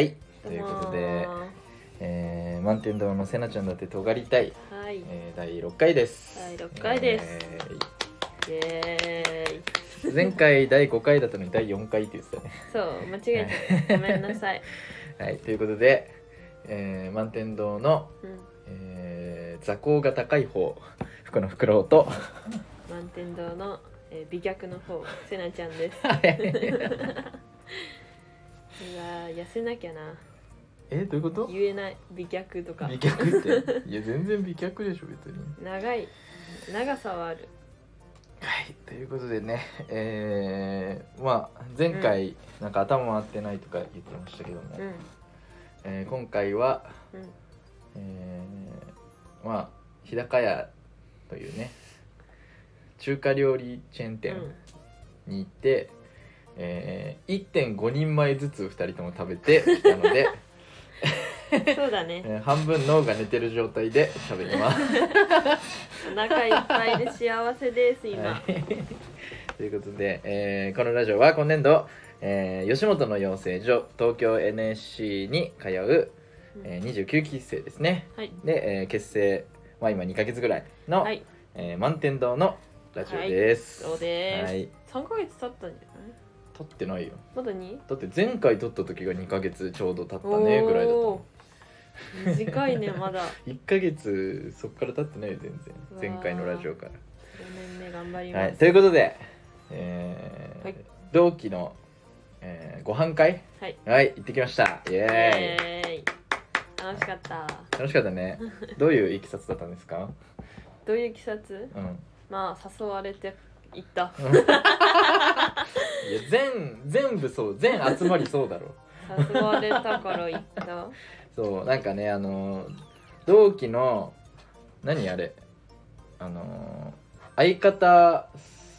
はい。ということで、えー、満天堂のせなちゃんだって尖りたい、はい。えー、第6回です。第六回です。えイエーイ。ー前回第5回だったのに第4回って言ってたね。そう間違えた。ごめんなさい、はいということで、えー、満天堂の、うん、えー、座高が高い方服のフクロウと満天堂の、えー、美脚の方せなちゃんです うわー痩せなきゃな。えどういうこと？言えない。美脚とか。美脚って？いや全然美脚でしょ別に。長い。長さはある。はいということでねえー、まあ前回、なんか頭回ってないとか言ってましたけども、うん。えー今回はうん。えーまあ日高屋というね中華料理チェーン店に行って、えー1.5人前ずつ2人とも食べてきたので、うん、そうだね。えー半分脳が寝てる状態で喋ります。お腹いっぱいで幸せです今、はい。ということで、えーこのラジオは今年度、えー吉本の養成所東京 NSC に通う、えー29期生ですね。はい。で、えー結成、まあ、今2ヶ月ぐらいの、はい。えー満天堂のラジオです。そうです。はい。3ヶ月経ったんじゃない？撮ってないよ。まだ 2? だって前回撮った時が2ヶ月ちょうど経ったねぐらいだったもん。短いね まだ1ヶ月そっから経ってないよ全然。前回のラジオか4年目頑張りら。はい。ますということで、えーはい同期の、えーご飯会？はいはい行ってきました。イエーイ。楽しかった楽しかったね。どういういきさつだったんですか？どういう季節うん。まあ誘われて行った。いや全全部そう。全集まりそうだろ。誘われたから行った。そう。なんかねあの同期の何あれ？あの相方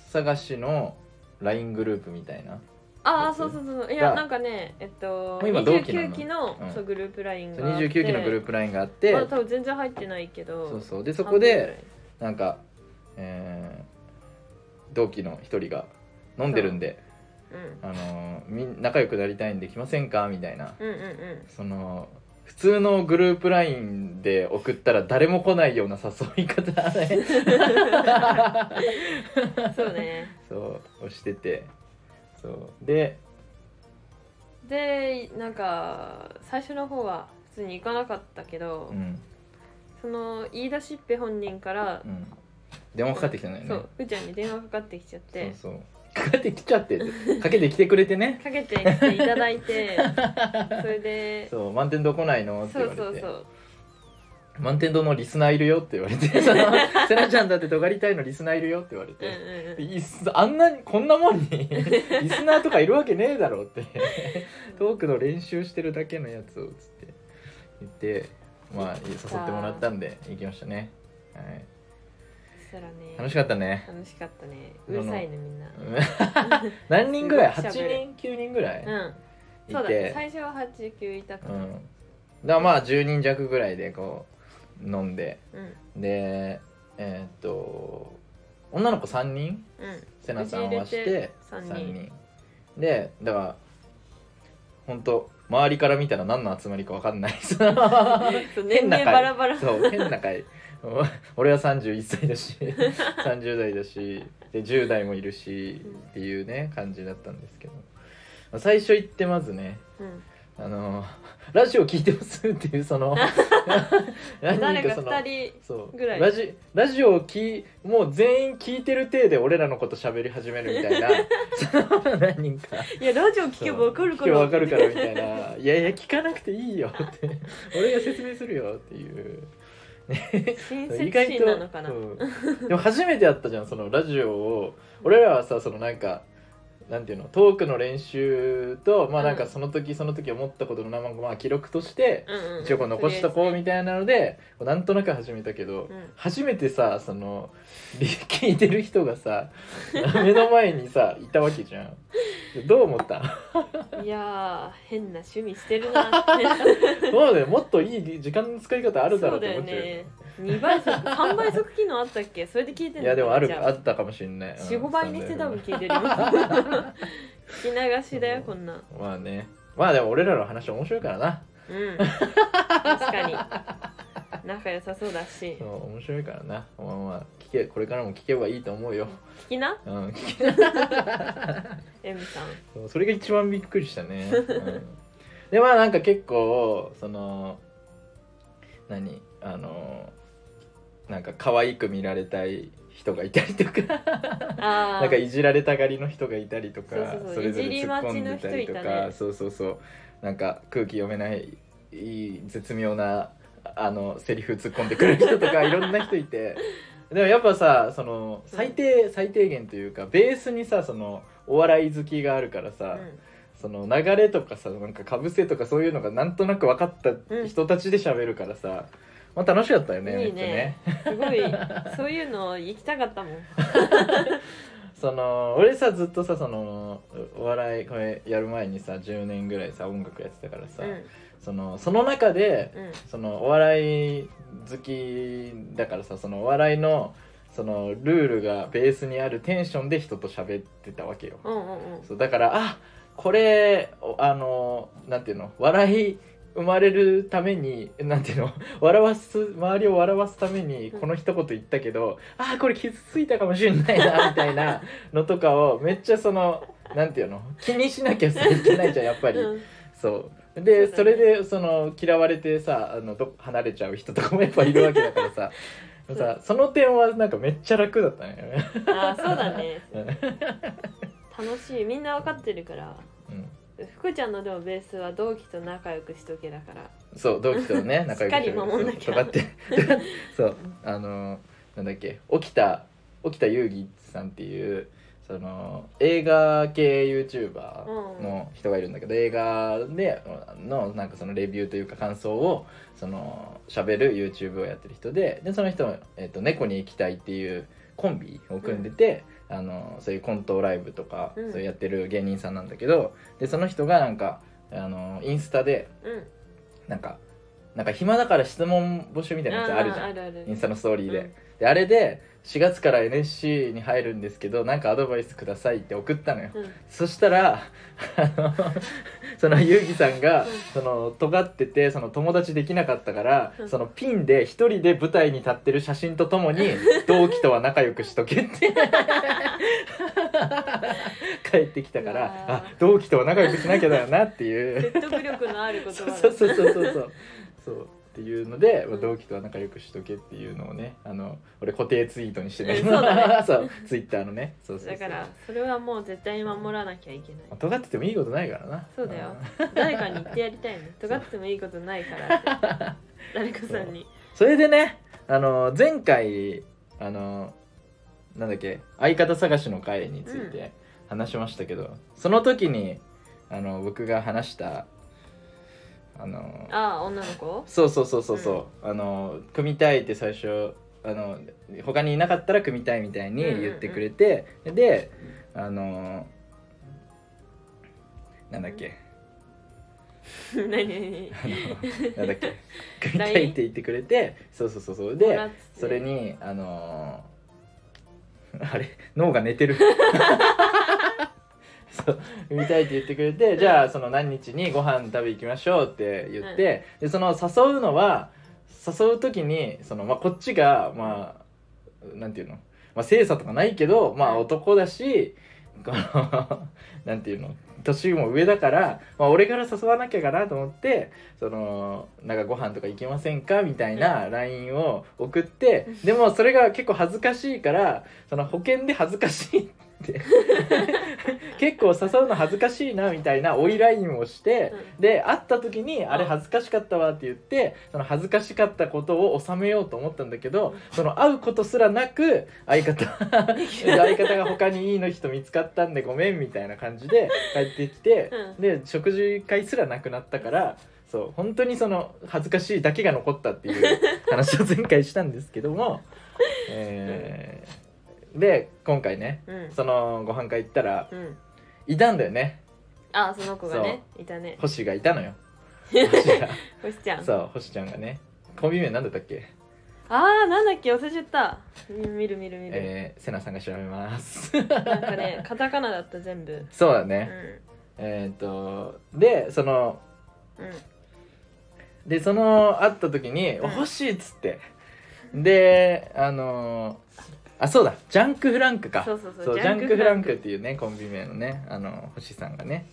探しの LINE グループみたいな。ああそうそうそういがやなんかねえっと今同期なの？29期のうん。そうグループラインそうがあって。29期のグループ LINE があって、まだ多分全然入ってないけど。そうそう。でそこでなんか、えー同期の一人が飲んでるんで、半分ぐらいあのみん仲良くなりたいんで来ませんか？みたいな。うんうんうん。うんその普通のグループ LINE で送ったら誰も来ないような誘い方ね そうね。そうをしてて。そう。ででなんか最初の方は普通に行かなかったけど、うん、その言い出しっぺ本人からう、ん、電話かかってきたのよね。そうふーちゃんに電話かかってきちゃって。そうそう。かかってきちゃって。かけてきてくれてね。かけてきていただいて。それで。そうそう満天堂来ないの？って言われて。そうそう満天堂のリスナーいるよって言われて。そのせなちゃんだって尖りたいのリスナーいるよって言われうんて、うんうん。いっあんなにこんなもんに リスナーとかいるわけねえだろって。トークの練習してるだけのやつをつって言ってまあ誘ってもらったんで行きましたね、はい、そしたらね。楽しかったね。楽しかったね。うるさいねみんな。何人ぐらい？8すごく喋る。人？9人ぐらい？うん。いそうだて、最初は89いたかな。うん、だからまあ10人弱ぐらいでこう飲んで。うん。でえーっと女の子3人？うん。せなさんはしてて三人。3人。でだから本当周りから見たら何の集まりか分かんない。そう年変な会 俺は31歳だし 30代だしで10代もいるしうんっていうね感じだったんですけど。最初行ってまずねうん。あのラジオ聞いてますっていうその 何人かその2人そうぐらい。ラジラジオをきもう全員聞いてる体で俺らのこと喋り始めるみたいなその何人か。いやラジオ聞けばわかるから。聞けばわかるからみたいな。いやいや聞かなくていいよって。俺が説明するよっていう親意切心なのかな。そうでも初めてやったじゃんそのラジオを。俺らはさそのなんかなんていうのトークの練習とまあなんかうんその時その時思ったことの生まあ記録として一応こう残しとこうみたいなのでこうなんとなく始めたけど、うん。初めてさそのリ聞いてる人がさ目の前にさ いたわけじゃん。どう思った？いやー変な趣味してるなって。そうだよ。もっといい時間の使い方あるだろそうって思っちゃうよね2倍速3倍速機能あったっけ？それで聞いてんの？いやでもあるあ。ったかもしんない。45倍にして多分聞いてるよ。聞き流しだよこんな。んまあね。まあでも俺らの話面白いからな。うん。確かに。仲良さそうだし。そう面白いからな。まあまあ聞けこれからも聞けばいいと思うよ。聞きな？うん聞け M さん。そうそれが一番びっくりしたね、うん、でまあなんか結構その何？あのなんか可愛く見られたい人がいたりとか。あなんかいじられたがりの人がいたりとかそれぞれ突っ込んでたりとか、ねそうそうそう。なんか空気読めないいい絶妙なあのセリフ突っ込んでくる人とか いろんな人いて。でもやっぱさその最低最低限というかベースにさそのお笑い好きがあるからさ、その流れとかさなんかかぶせとかそういうのがなんとなく分かった人たちで喋るからさ、まあ、楽しかったよねいいね。すごい。そういうの行きたかったもん。その俺さずっとさそのお笑いこれやる前にさ10年ぐらいさ音楽やってたからさ、うん。そのその中でうん。そのお笑い好きだからさそのお笑いのそのルールがベースにあるテンションで人と喋ってたわけよ。うんうんうん。そうだからあこれおあのなんていうの笑い生まれるためになんていうの？笑わす周りを笑わすためにこの一言言ったけど、あこれ傷ついたかもしれないな みたいなのとかをめっちゃそのなんていうの？気にしなきゃいけないじゃんやっぱり。うん。そう。でそ,、れでその嫌われてさあのど離れちゃう人とかもやっぱ いるわけだからさ。さその点はなんかめっちゃ楽だったね。あーそうだね。うん楽しい。みんな分かってるから。うん福ちゃんのでもベースは同期と仲良くしとけだから。そう同期とね 仲良くしっかり守んなきゃ。そうとかって。そうあのなんだっけ沖田沖田裕樹さんっていうその映画系 YouTuber の人がいるんだけど、映画でのなんかそのレビューというか感想をその喋る YouTube をやってる人ででその人、えっと猫に行きたい」っていうコンビを組んでて、あのそういうコントライブとか、うん。そうやってる芸人さんなんだけどでその人がなんかあのインスタでうん。なんかなんか暇だから質問募集みたいなやつあるじゃん。インスタのストーリーで,、うんであれで4月から NSC に入るんですけどなんかアドバイスくださいって送ったのよ、うん。そしたらあの そのゆうぎさんがうん。その尖っててその友達できなかったからうん。そのピンで一人で舞台に立ってる写真とともに 同期とは仲良くしとけって。帰ってきたからあ同期とは仲良くしなきゃだよなっていう。説得力のある言葉だそうそうそうそうそう。そうっていうので、まあうん同期とは仲良くしとけっていうのをねあの俺固定ツイートにしてね、うんそうだね。そう。ツイッターのね。そうそうそう。だからそれはもう絶対に守らなきゃいけない。まあ尖っててもいいことないからな。そうだよ。誰かに言ってやりたいね 尖ってもいいことないから誰かさんに。それでねあの前回あのなんだっけ相方探しの会について話しましたけど、その時にあの僕が話したあのああ女の子？そうそうそうそうそう、あの組みたいって最初あの他にいなかったら組みたいみたいに言ってくれて、であのなんだっけ？何何なんだっけ？組みたいって言ってくれてそうそうそうそう。でそれにあのーあれ？脳が寝てる そう見たいって言ってくれてじゃあその何日にご飯食べ行きましょうって言って、でその誘うのは誘う時にその、まあ、こっちがまあなんていうの、まあ、精査とかないけどまあうん。男だしこの なんていうの？年も上だから、まあ、俺から誘わなきゃかなと思ってそのなんかご飯とか行きませんかみたいな LINE を送ってでもそれが結構恥ずかしいからその保険で恥ずかしいって。結構誘うの恥ずかしいなみたいな追い LINE をして、で会った時に「あれ恥ずかしかったわ」って言ってその恥ずかしかったことを収めようと思ったんだけどその会うことすらなく相方 相方が他にいいの人見つかったんでごめんみたいな感じで帰ってきて、うで食事会すらなくなったからそう本当にその恥ずかしいだけが残ったっていう話を前回したんですけども、えーで今回ねうん。そのご飯会行ったらうん。いたんだよね。あその子がねいたね。星がいたのよ。星 が星ちゃん。そう星ちゃんがね。コンビ名なんだったっけ？あーなんだっけ？忘れちゃった。み見る見る見る、えー、セナさんが調べます。なんかね カタカナだった全部。そうだね、うん。えっ、とでそのうん。でその会った時に「うん。欲しい」っつって。であのあそうだ。ジャンクフランクか。そうそうそう。そうジジャンクフランクっていうねコンビ名のねあの星さんがね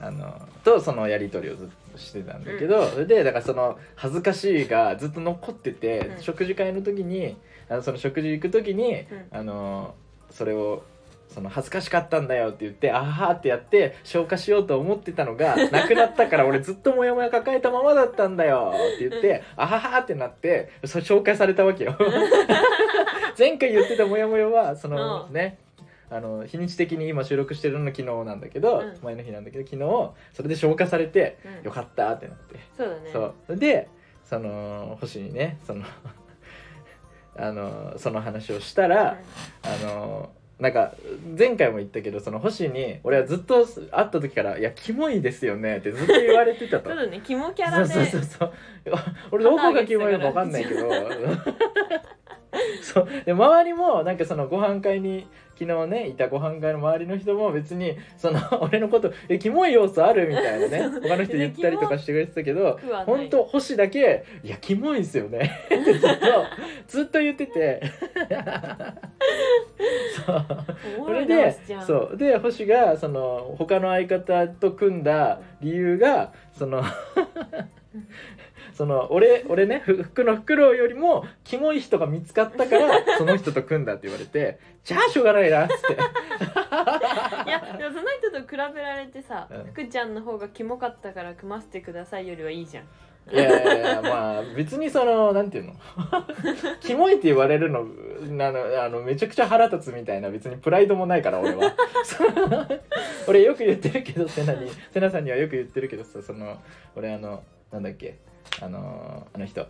うん。あのとそのやり取りをずっとしてたんだけど、それでだからその恥ずかしいがずっと残ってて、うん。食事会の時にあのその食事行く時に、うん。あのそれをその恥ずかしかったんだよって言ってあはーってやって消化しようと思ってたのが なくなったから俺ずっとモヤモヤ抱えたままだったんだよって言ってあははーってなってそれ紹介されたわけよ 前回言ってたモヤモヤはそのうん。ねあの日にち的に今収録してるの昨日なんだけど、うん。前の日なんだけど昨日それで消化されてうん。よかったってなって、そうだね。そう。でその星にねその あのその話をしたら、あのなんか前回も言ったけどその星に俺はずっと会った時から「いやキモいですよね」ってずっと言われてたと。そう。だねキモキャそうラで。そうそうそう俺どこがキモいのか分かんないけど。そう。で周りもなんかそのご飯会に昨日ねいたご飯会の周りの人も別にその 俺のこと「えキモい要素ある?」みたいなね他の人言ったりとかしてくれてたけど 本当星だけ「いやキモいんすよね」ってずっとずっと言ってて。そう。それでそう。で星がその他の相方と組んだ理由がそのその俺俺ねふ服のフクロウよりもキモい人が見つかったから その人と組んだって言われてじゃあしょうがないなっつって。いやでもその人と比べられてさ、うん。福ちゃんの方がキモかったから組ませてくださいよりはいいじゃん。いやいやいやまあ別にそのなんていうの？キモいって言われるのあのあのめちゃくちゃ腹立つみたいな別にプライドもないから俺は。俺よく言ってるけどセナにセナさんにはよく言ってるけどさその俺あのなんだっけ？あのあの人。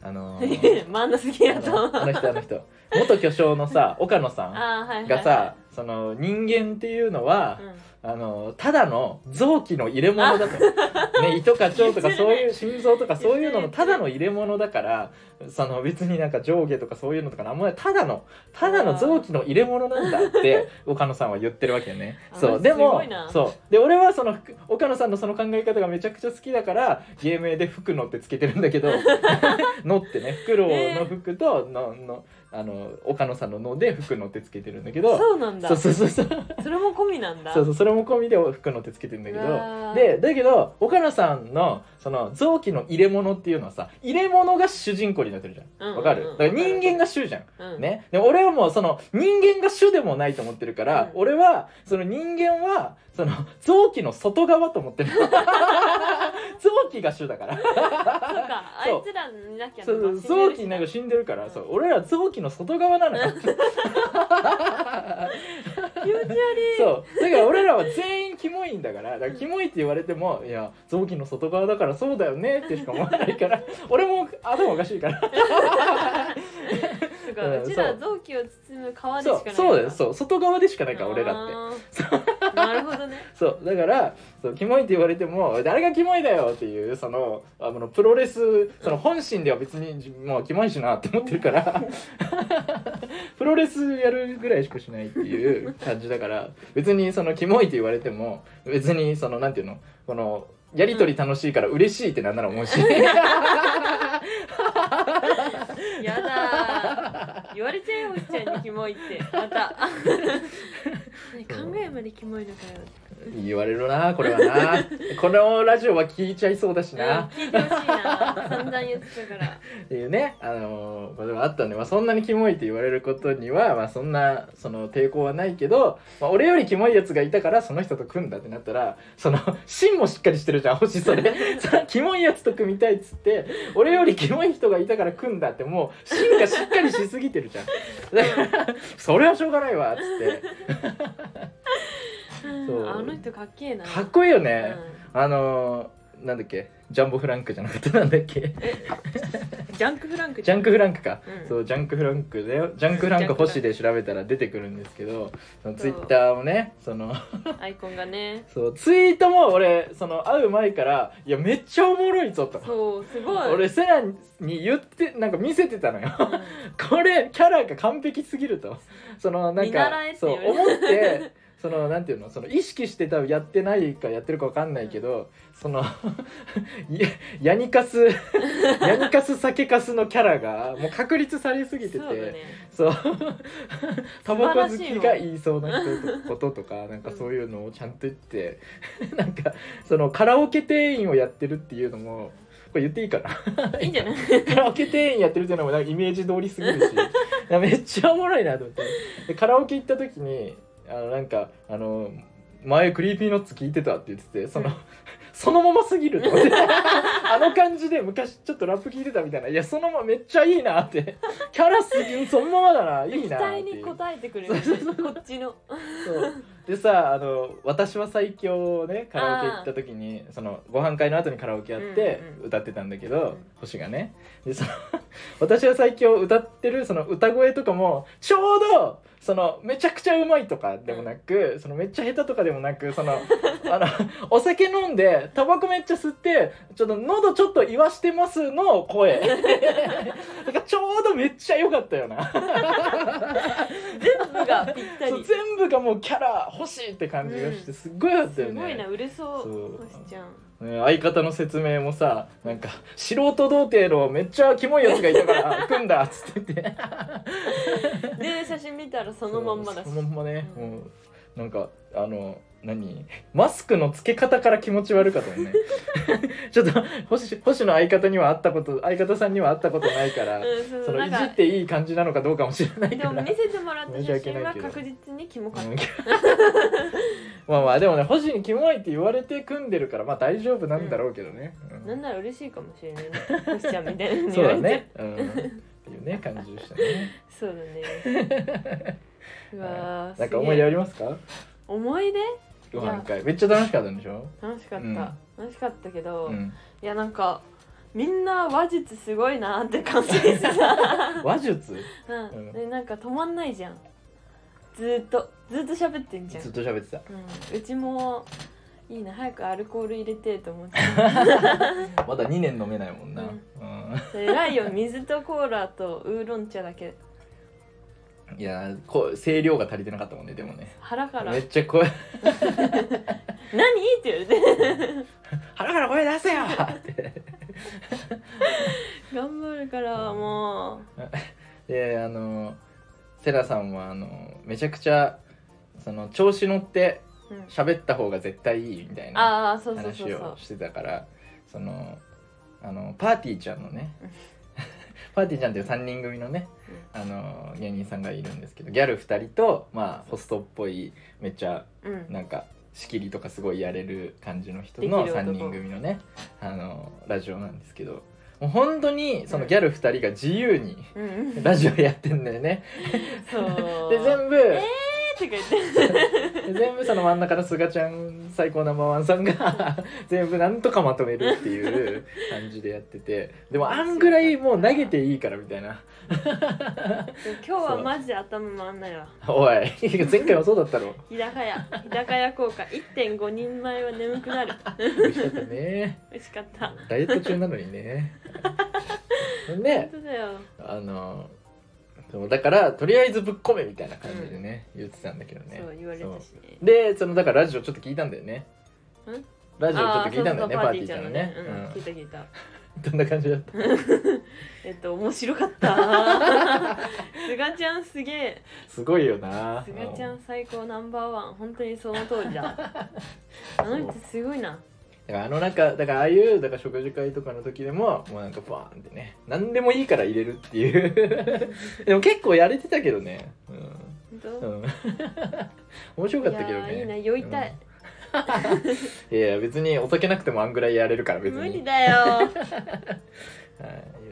あの真ん中好きやあと。のあの人あの人元巨匠のさ岡野さあーはいはい、はい、んがさその人間っていうのは、うん。あのただの臓器の入れ物だと、ね、糸か腸とかそういう心臓とかそういうののただの入れ物だからその別になんか上下とかそういうのとかなんもないただのただの臓器の入れ物なんだって岡野さんは言ってるわけよね。あそう。でもすごいな。そう。で俺はその福岡野さんのその考え方がめちゃくちゃ好きだから芸名で「福野」ってつけてるんだけど「野」ってねフクロウの服とののあの岡野さんの「野」で「福野」ってつけてるんだけど。そうなんだ。そうそうそうそう。それも込みなんだ。そうそうそれも込みで服の手つけてるんだけど。でだけど岡野さんのその臓器の入れ物っていうのはさ入れ物が主人公になってるじゃん。わかる？だから人間が主じゃん。うん。ね、で俺はもうその人間が主でもないと思ってるから、うん。俺はその人間はその臓器の外側と思ってる。臓器が主だから。そうかあいつらになきゃ臓器なんか死んでるから、うんそう俺ら臓器の外側なのよ。気持ち悪い。そう。だから俺らは全員キモいんだからだからキモいって言われてもいや臓器の外側だからそうだよねってしか思わないから俺も頭おかしいから。と かうんうちらそう。臓器を包む皮でしかないそうそうだよ。そう。外側でしかないから俺らってって。なるほどね。そう。だからそうキモいって言われても誰がキモいだよっていうそのあのプロレスその本心では別にもうキモいしなって思ってるから。プロレスやるぐらいしかしないっていう感じだから。別にそのキモいって言われても別にそのなんていうの？このやりとり楽しいから嬉しいってなんなら思うし、やだー。言われちゃうよおっちゃんにキモいって。また。ね考えまでキモいのかよ言われるなこれはな。このラジオは聞いちゃいそうだしうんな、聞いてほしいな。散々言ってたから。っていうね、あのーことがあったんで、まあ、そんなにキモいって言われることには、まあ、そんなその抵抗はないけど、まあ、俺よりキモいやつがいたからその人と組んだってなったらその芯もしっかりしてるじゃん星それ。キモいやつと組みたいっつって俺よりキモい人がいたから組んだってもう芯がしっかりしすぎてるじゃん。だからそれはしょうがないわっつって そう。あの人かっけえな。かっこいいようね、あのーなんだっけ？ジャンボフランクじゃなくてなんだっけ？んジャンクフランクジャンクフランクか、うん。そうジャンクフランクでジャンクフランク星で調べたら出てくるんですけどそのツイッターをねそのアイコンがね。そうツイートも俺その会う前からいやめっちゃおもろいぞと。そうすごい。俺セナに言ってなんか見せてたのよ。うん。これキャラが完璧すぎると。そのなん見かそう思ってそのなんていうのその意識して多分やってないかやってるかわかんないけど、その やヤニカスヤニカス酒カスのキャラがもう確立されすぎててそうだね。そう。タバコ好きが言いそうなこととかなんかそういうのをちゃんと言って なんかそのカラオケ店員をやってるっていうのもこれ言っていいかな？いいんじゃない？カラオケ店員やってるっていうのもなんかイメージ通りすぎるしめっちゃおもろいなと思って。でカラオケ行った時にあのなんかあの前クリーピーノッツ聞いてたって言っててその、そのまますぎると思ってあの感じで昔ちょっとラップ聞いてたみたいな。いやそのままめっちゃいいなって。キャラすぎるそのままだな。いい期なって待に応えてくれる。こっちの。そう。でさあの「私は最強」をねカラオケ行った時にそのご飯会の後にカラオケやってうんうん歌ってたんだけど、うん星がね。でその「私は最強」を歌ってるその歌声とかもちょうどそのめちゃくちゃうまいとかでもなく、そのめっちゃ下手とかでもなくそのあのお酒飲んでタバコめっちゃ吸ってちょっと喉ちょっと言わしてますの声。だからちょうどめっちゃ良かったよな。全部がぴったり。全部がもうキャラ欲しいって感じがしてすっごいあったよね、すごいな売れそうそう星ちゃん。ね相方の説明もさなんか素人童貞のめっちゃキモいやつがいたから 組んだっつってて。で写真見たらそのまんまだし。そのまんまね、うん。もうなんかあの何？マスクの付け方から気持ち悪かったもんね。ちょっと星星の相方には会ったこと相方さんには会ったことないから、うんそうそのないじっていい感じなのかどうかもしれないから。でも見せてもらった写真は確実にキモかっうん。まあまあでもね星にキモいって言われて組んでるからまあ大丈夫なんだろうけどね、うん。たなんなら嬉しいかもしれないね。星ちゃんみたいなそうだね、うん、っていうね感じでしたね。そうだね。うわーなんか思い出ありますか？思い出？ご飯会。めっちゃ楽しかったんでしょ？楽しかった、うん。楽しかったけど、いうん。やなんかみんな話術すごいなって感じでさ、話術？うん。うん。でなんか止まんないじゃん。ずーっとずーっと喋ってんじゃん。ずっと喋ってた。うん、うちもいいな早くアルコール入れてと思って。まだ2年飲めないもんな、ううん。偉いよ。水とコーラとウーロン茶だけいやこう声量が足りてなかったもんねでもね。腹から。めっちゃ声「何?」って言われて。腹から声出せよ！って。頑張るからもであのセラさんはあのめちゃくちゃその調子乗って喋った方が絶対いいみたいな話をしてたからそのあのパーティーちゃんのね。パーティーちゃんっていう3人組のねあの芸人さんがいるんですけどギャル2人とまあホストっぽいめっちゃうん。なんか仕切りとかすごいやれる感じの人でのきる男。3人組のねあのラジオなんですけどもう本当にそのギャル2人が自由にラジオやってんだよね。そう。で全部、えーって言って。で全部その真ん中のすがちゃん最高ナンバーワンさんが 全部なんとかまとめるっていう感じでやってて。でもあんぐらいもう投げていいからみたいな。今日はマジで頭回んないわ。おい前回もそうだったろ。日高屋。日高屋効果。1.5人前は眠くなる。美味しかったね。美味しかった。ダイエット中なのにね。本で当だよ。あのそうだからとりあえずぶっ込めみたいな感じでね、言ってたんだけどね。そう言われたしね。でそのだからラジオちょっと聞いたんだよね。んラジオちょっと聞いたんだよねパーティーちゃんのね、そうん。聞いた聞いた。う んどんな感じだった？えっと面白かった。すがちゃんすげえ。すごいよな。すがちゃん最高ナンバーワン。本当にその通りだ。あの人すごいなだからあの中だからああいうだから食事会とかの時でももうなんかバーンってね。何でもいいから入れるっていう。でも結構やれてたけどね。うん、うん、面白かったけどね。いいいな酔いたい、うん。いや別にお酒なくてもあんぐらいやれるから別に。無理だよ。は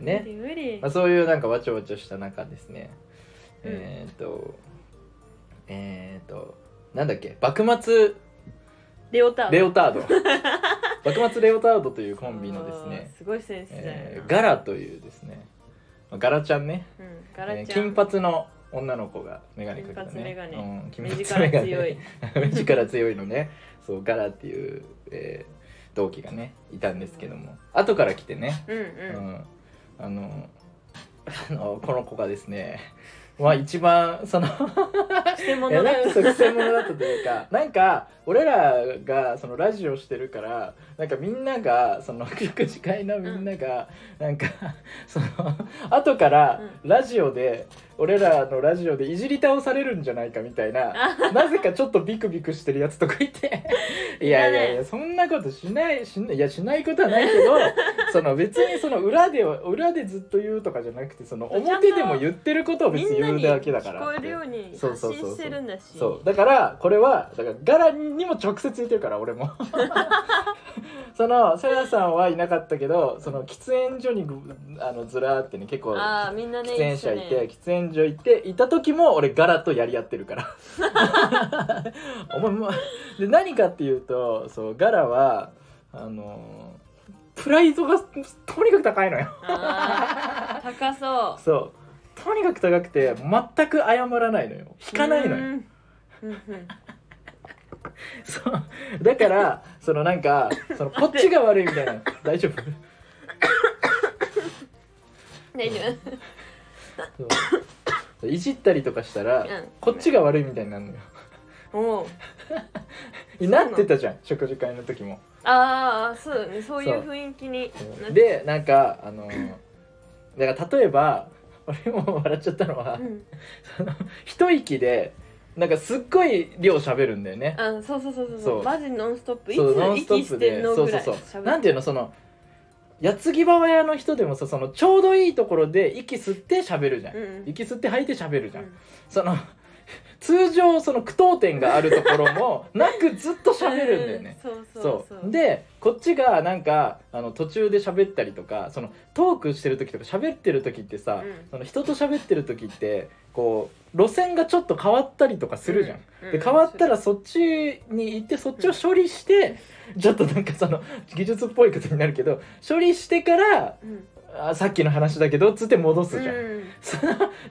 い。ね。無理まあ、そういうなんかわちゃわちゃした中ですね、うん。えっ、とえっ、となんだっけ？幕末？レオタード。レオタード幕末レオタードというコンビのですねすごいセンスだよな、えーガラというですねまあガラちゃんね、うんガラちゃん、えー金髪の女の子が眼鏡かけたね。金髪メガネ。うん、強い。目力強いのね。そうガラっていう、えー同期がねいたんですけども。後から来てね、うんううん。んあのあのこの子がですねは一番その いや物だっなんかそう癖者だったというかなんか俺らがそのラジオしてるからなんかみんながその食事会のみんなが、なんか その後からラジオで、俺らのラジオでいじり倒されるんじゃないかみたいな なぜかちょっとビクビクしてるやつとかいて。いやいやいやそんなことしないしないいやしないことはないけどその別にその裏では裏でずっと言うとかじゃなくてその表でも言ってることを別に言うだけだから。そうそうそうそう。だからこれはだからガラにも直接言ってるから俺も。そのさやさんはいなかったけどその喫煙所にぐあのずらーってね結構ああみんなね喫煙者いて、喫煙所行っていた時も俺ガラとやり合ってるから。お前もで何かっていうとそうガラはあのプライドがとにかく高いのよ。あー高そう。そう。とにかく高くて全く謝らないのよ。引かないのよ。うん そう。だからそのなんかそのこっちが悪いみたいな。大丈夫？大丈そう。いじったりとかしたら、うん。こっちが悪いみたいになるのよ。夫おう。なってたじゃん食事会の時も。ああそうだね。そういう雰囲気になってでなんかあのだから例えば俺も笑っちゃったのは、うん。その一息でなんかすっごい量喋るんだよね。あそうそうそうそう。そう。マジノンストップ。いそうノンつストップ息してでんのぐらいそうそうそう。喋なんていうのその矢継ぎ早屋の人でもさそのちょうどいいところで息吸って喋るじゃん、うん。うん息吸って吐いて喋るじゃん、うん。その 通常その句読点があるところも なくずっと喋るんだよね、うん。そうそう。そう。でこっちがなんかあの途中で喋ったりとかそのトークしてる時とか喋ってる時ってさ、うん。その人と喋ってる時ってこう路線がちょっと変わったりとかするじゃん。うんで変わったらそっちに行ってそっちを処理して、ちょっとなんかその技術っぽいことになるけど処理してからうんあさっきの話だけどっつって戻すじゃん。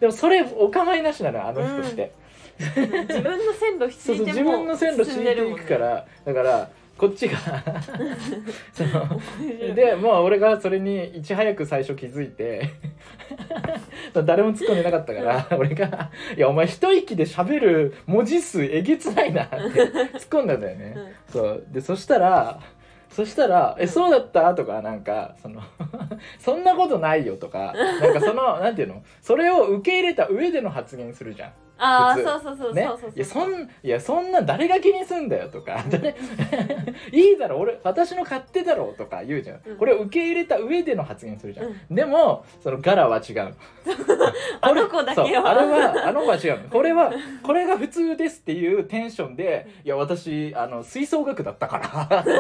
でもそれお構いなしなのよあの人って。自分の線路そうそう自引いても分の線路敷いていくから、だからこっちがそのででもう俺がそれにいち早く最初気づいて誰も突っ込んでなかったから俺が「いやお前一息で喋る文字数えげつないな」って突っ込んだんだよね。そうでそしたらそしたら「えそうだった?」とかなんかその「そんなことないよ」とかなんかそのなんていうの？それを受け入れた上での発言するじゃん。あそうそうそうねそうそう。いやそんいやそんな誰が気にすんだよとか。誰 いいだろ。俺私の勝手だろとか言うじゃん、うん。これを受け入れた上での発言するじゃん、うでもそのガラは違う。あの子だけは。あれはあの子は違う。のこれはこれが普通ですっていうテンションでいや私あの吹奏楽だったから。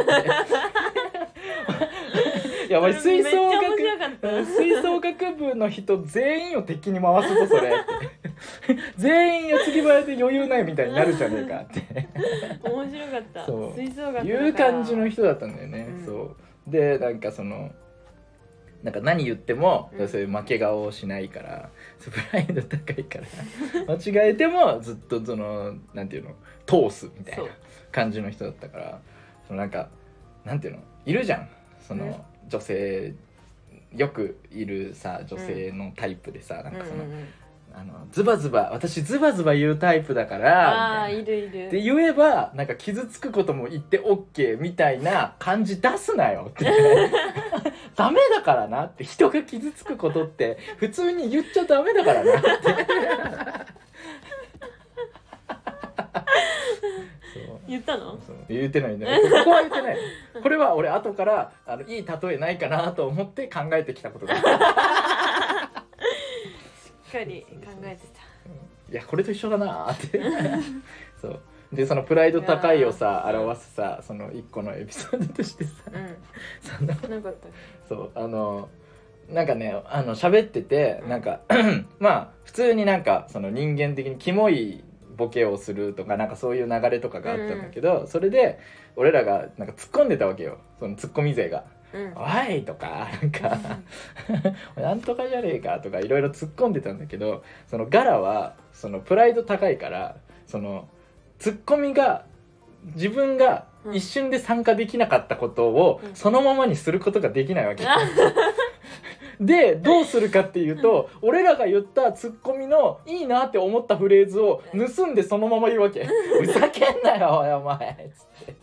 いやお前吹奏楽吹奏楽部の人全員を敵に回すぞそれって 全員矢継ぎ早で余裕ないみたいになるじゃねえかって。面白かった。そう。吹奏楽いう感じの人だったんだよね、うん。そう。でなんかそのなんか何言っても、うん。そういう負け顔をしないからプライド高いから 間違えてもずっとそのなんていうの通すみたいな感じの人だったからそのなんかなんていうのいるじゃん。その、うん。女性よくいるさ女性のタイプでさ、なんかその、うんうんうんあのズバズバ私ズバズバ言うタイプだからああみたいな。いるいる。って言えばなんか傷つくことも言って OK みたいな感じ出すなよって。ダメだからなって人が傷つくことって普通に言っちゃダメだからなって。そう。言ったの？そう。言ってないんだよここは言ってない。これは俺後からあのいい例えないかなと思って考えてきたことだ かり考えていやこれと一緒だなーって。そう。でそのプライド高いをさいやー。表すさその一個のエピソードとしてさ。たうん。そのな。かったそう。あのなんかねあの喋っててうん。なんか まあ普通になんかその人間的にキモいボケをするとかなんかそういう流れとかがあったんだけど、それで俺らがなんか突っ込んでたわけよ。そのツッコミ勢が。うん「おい!」とかなんか「なんとかじゃねえか」とかいろいろ突っ込んでたんだけどそのガラはそのプライド高いからそのツッコミが自分が一瞬で参加できなかったことをうん。そのままにすることができないわけ。でどうするかっていうと俺らが言ったツッコミのいいなって思ったフレーズを盗んでそのまま言うわけ。ふざけんなよおいお前つって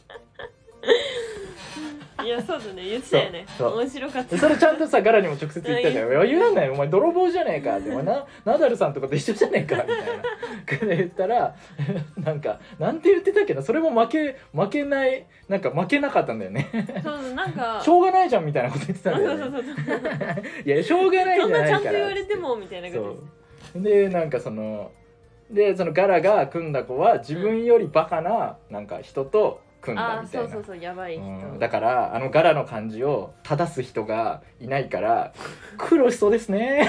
いやそうだね。言ってたよね。そうそう。面白かった。でそれちゃんとさガラにも直接言ったじゃんうん「いや言わないお前泥棒じゃねえか」って「お前なナダルさんとかと一緒じゃねえか」みたいな言ったら なんかなんて言ってたっけな？それも負け負けないなんか負けなかったんだよね。そうなんかしょうがないじゃんみたいなこと言ってたんだよね。そうそうそうそういやしょうがないそんじゃないから。なちゃんと言われてもみたいな感じ。そう。でなんかそのでそのガラが組んだ子は自分よりバカななんか人と組んだみたいな。そうそうそうやばい人、うん。だからあのガラの漢字を正す人がいないから苦労しそうですね。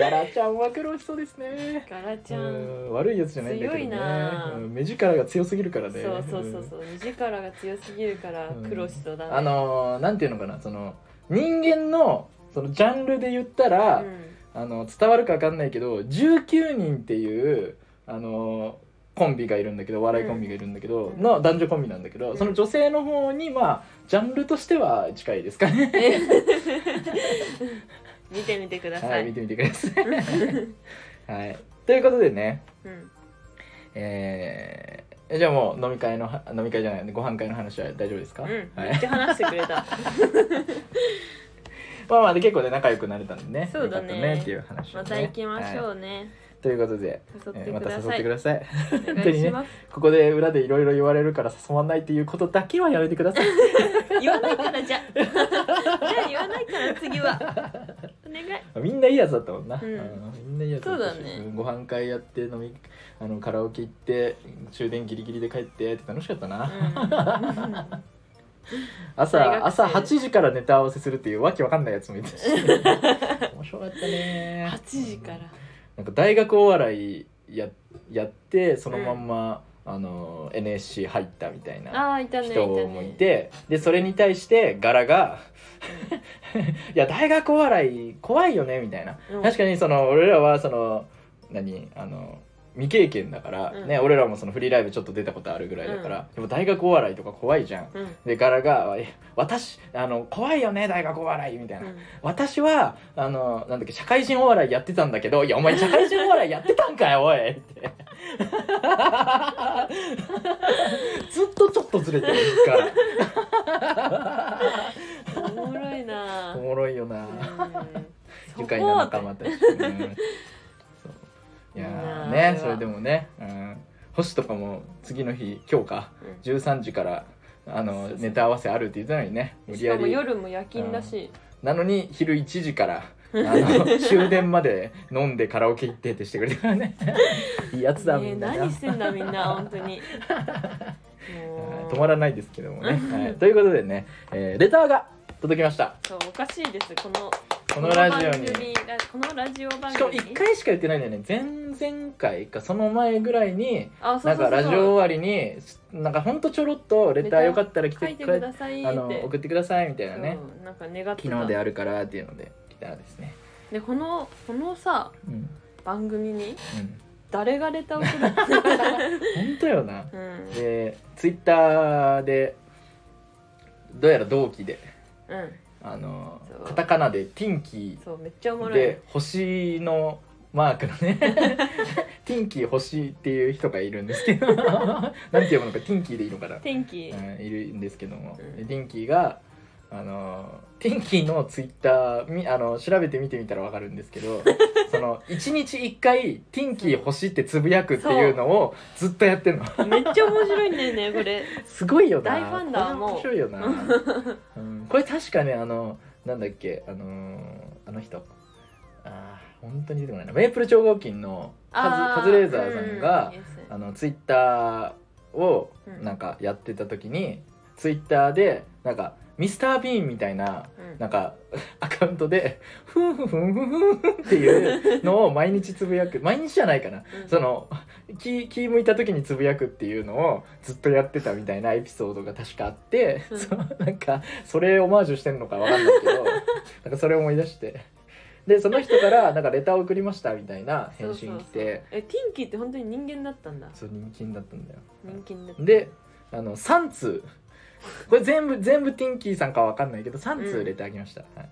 ガラちゃんは苦労しそうですね。ガラちゃん、うん。悪いやつじゃないんだけどね。強いな。うん。目力が強すぎるからね。そうそうそうそう。目力が強すぎるからうん。苦労しそうだね、あのーなんていうのかなその人間のそのジャンルで言ったら、うん。あの伝わるか分かんないけど19人っていうあのコンビがいるんだけどお笑いコンビがいるんだけど、うん。の男女コンビなんだけど、うん。その女性の方にまあジャンルとしては近いですかね。見てみてくださ、はいい、見てみてください。はい、ということでね、うん、えーじゃあもう飲み会のは飲み会じゃないご飯会の話は大丈夫ですか、うん、はい。めっちゃ話してくれた。まあまあで結構ね仲良くなれたんでね。そうだね。ねっていう話をね。また行きましょはうね、いということで、えーまた誘ってください。お願いします、ここで裏でいろいろ言われるから誘わないっていうことだけはやめてください。言わないからじゃ じゃあ言わないから次は。お願い。みんないいやつだったもんな、うん。みんないいやつだったしそうだね。んご飯会やって飲みあのカラオケ行って終電ギリギリで帰ってって楽しかったな、うん。朝朝8時からネタ合わせするっていうわけわかんないやつもいたし。面白かったね。8時からなんか大学お笑いややってそのまんま、あの NSC 入ったみたいな人ねもいてでそれに対して柄が「いや大学お笑い怖いよね」みたいな、うん。確かにその俺らはその何あの未経験だから、うん。ね俺らもそのフリーライブちょっと出たことあるぐらいだから、でも大学お笑いとか怖いじゃん。うん。で柄がえ「私あの怖いよね大学お笑い」みたいな、うん。私はあのなんだっけ社会人お笑いやってたんだけど「いやお前社会人お笑いやってたんかよおい」ってずっとちょっとずれてるからおもろいな。おもろいよな。うん愉快な仲間たち、うん、いやねそれでもね、うん、星とかも次の日今日か13時からあのネタ合わせあるって言ってたのにね無しかも理やり夜も夜勤だし、なのに昼1時からあの 終電まで飲んでカラオケ行ってってしてくれたからね。いいやつだみんな、何してんだみんな本当に。止まらないですけどもね、はい、ということでね、えーレターが届きました。そうおかしいです。このこのラジオに。このラジオ番しかも組1回しか言ってないんだよね。前々回かその前ぐらいになんかラジオ終わりになんかほんとちょろっとレターよかったら来てくださいあの送ってくださいみたいなね。なんか願ってた。昨日であるからっていうので来たらですね。でこのこのさうん。うん番組に誰がレターを送る本当よな。うん。でツイッターでどうやら同期でうんあのカタカナで「ティンキそうめっちゃおもー」ろい。で星のマークのね。ティンキー星っていう人がいるんですけど。なんて読むのかティンキーでいいのかな、天気うん、いるんですけども、うティンキーがあのティンキーのツイッターみあの調べて見てみたらわかるんですけど その1日1回「ティンキー星」ってつぶやくっていうのをずっとやってんの。めっちゃ面白いんだよねこれ。すごいよな。大ファンだこれもう。面白いよな、うん、これ確かねあのなんだっけあのーあの人。あー本当に出てこないな。メープル超合金のカズあカズレーザーさんが、うんあのツイッターをうん。なんかやってた時に、ツイッターでなんかミスター・ビーンみたいなうん。なんか アカウントで「ふんふんふんふんふんふん」っていうのを毎日つぶやく。毎日じゃないかな、うん。その気気向いた時につぶやくっていうのをずっとやってたみたいなエピソードが確かあって、うん。そうなんかそれオマージュしてんのかわかんないけどなんかそれ思い出して。でその人からなんかレター送りましたみたいな返信来て。そうそうそう。えティンキーって本当に人間だったんだ。そう人気になったんだよ。人気になった。であの3通これ全部全部ティンキーさんかわかんないけど3通レター来ました、はい、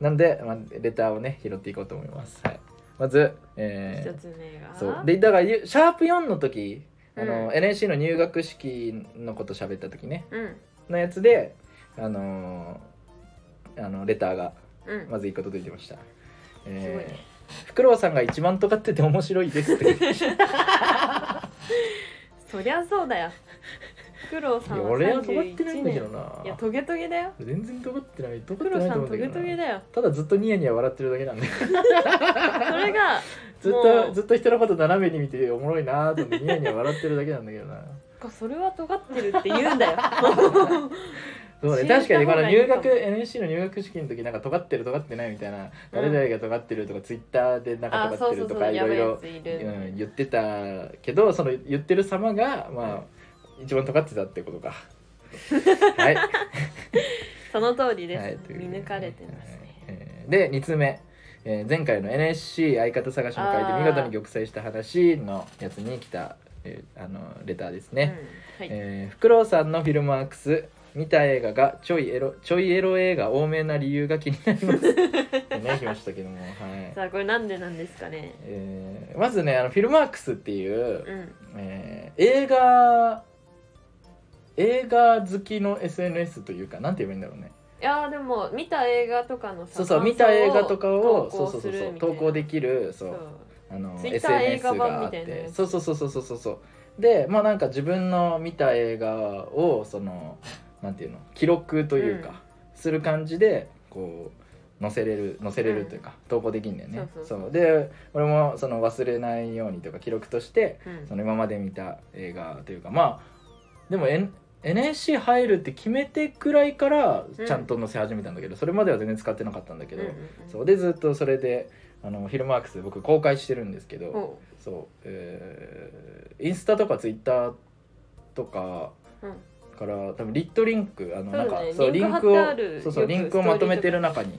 なんで、まあ、レターをね拾っていこうと思います、はい、まず、えー一つ目が。そう。でだからゆシャープ4の時あの、うん NSC の入学式のこと喋った時ね。うん。のやつであのーあのレターがうん。まず1個届いてました、すごい。えねー、フクロウさんが一番尖ってて面白いですって。そりゃそうだよ。フクロウさんは俺は尖ってないんだけど31な年。いやトゲトゲだよ。全然尖ってない。尖フクってないとト思うんだけどな。ゲトゲだよ。ただずっとニヤニヤ笑ってるだけなんで。それが ずっもう。とずっと人のこと斜めに見ておもろいなーと思ってニヤニヤ笑ってるだけなんだけどな。それは尖ってるって言うんだよ。そうね。確かにこの入学 NSC の入学式の時なんか尖ってる尖ってないみたいな、誰々が尖ってるとかツイッターでなんかあそうそう尖ってるとそうやばいやかいろいろついる。うん言ってたけどその言ってる様がまあ一番尖ってたってことか。はい。その通りです、はい見抜かれてますね、えーで2つ目、えー前回の NSC 相方探しの回で見事に玉砕した話のやつに来た、えーあのレターですね、うんはい、えーフクロウさんのフィルマークス見た映画がちょいエロちょいエロ映画多めな理由が気になります。ね来ましたけども、はい。さあこれなんでなんですかね？えーまずねあのフィルマークスっていう、うん。えー映画映画好きの SNS というかなんて言えばいいんだろうね。いやーでも見た映画とかのさそうそう見た映画とかを投稿そうそうそうそう投稿できるそうそう。あの SNS があって。そうそうそうそうそうそうそう。でまあなんか自分の見た映画をそのなんていうの記録というか、うん。する感じでこう載せれる載せれるというか、投稿できるんだよね。そうそう。そう。で俺もその忘れないようにとか記録としてうん。その今まで見た映画というかまあでも、N、NSC 入るって決めてくらいからうん。ちゃんと載せ始めたんだけど、それまでは全然使ってなかったんだけど、うんうんうん。そうでずっとそれであのフィルマークスで僕公開してるんですけど、おそう、えーインスタとかツイッターとかうん。から多分リットリンクあのなんかそうリンクリンクをそうそうリンクをまとめてる中に、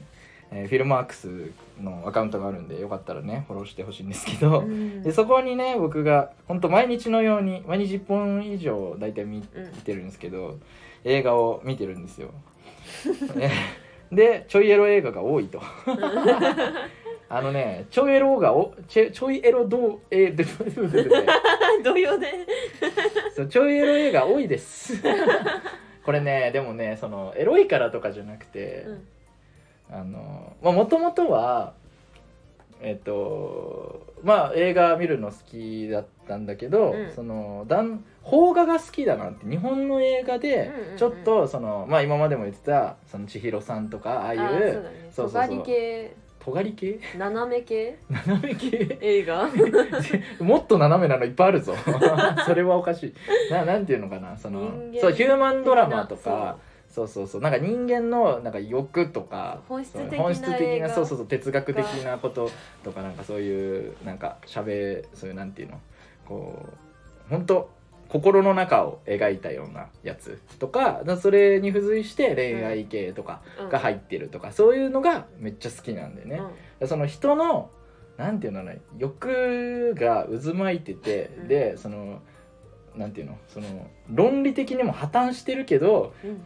えーフィルマークスのアカウントがあるんでよかったらねフォローしてほしいんですけど、うんでそこにね僕が本当毎日のように毎日1本以上大体見てるんですけど映画を見てるんですよ。ね でちょいエロ映画が多いと。あのねちょいエロがおちょちょいエロどうえでで同様で そうちょいエロ映画多いです。これねでもねそのエロいからとかじゃなくて、うもともとはえっとまあ映画見るの好きだったんだけど、うん。そのだん邦画が好きだなって日本の映画でちょっとその、まあ今までも言ってたその千尋さんとかああいうね。そうそうそう。尖り系。斜め系？斜め系？映画？もっと斜めなのいっぱいあるぞ。それはおかしい。ななんていうのかな。そのそうヒューマンドラマとかそうそうそう。なんか人間のなんか欲とか本質的なそう本質的映画。なそうそう哲学的なこととかなんかそういうなんかしゃべそういうなんていうのこう本当心の中を描いたようなやつとかだそれに付随して恋愛系とかが入ってるとか、そういうのがめっちゃ好きなんでね、その人のなんていうのかな欲が渦巻いてて、うん。でそのなんていうのその論理的にも破綻してるけどうんうん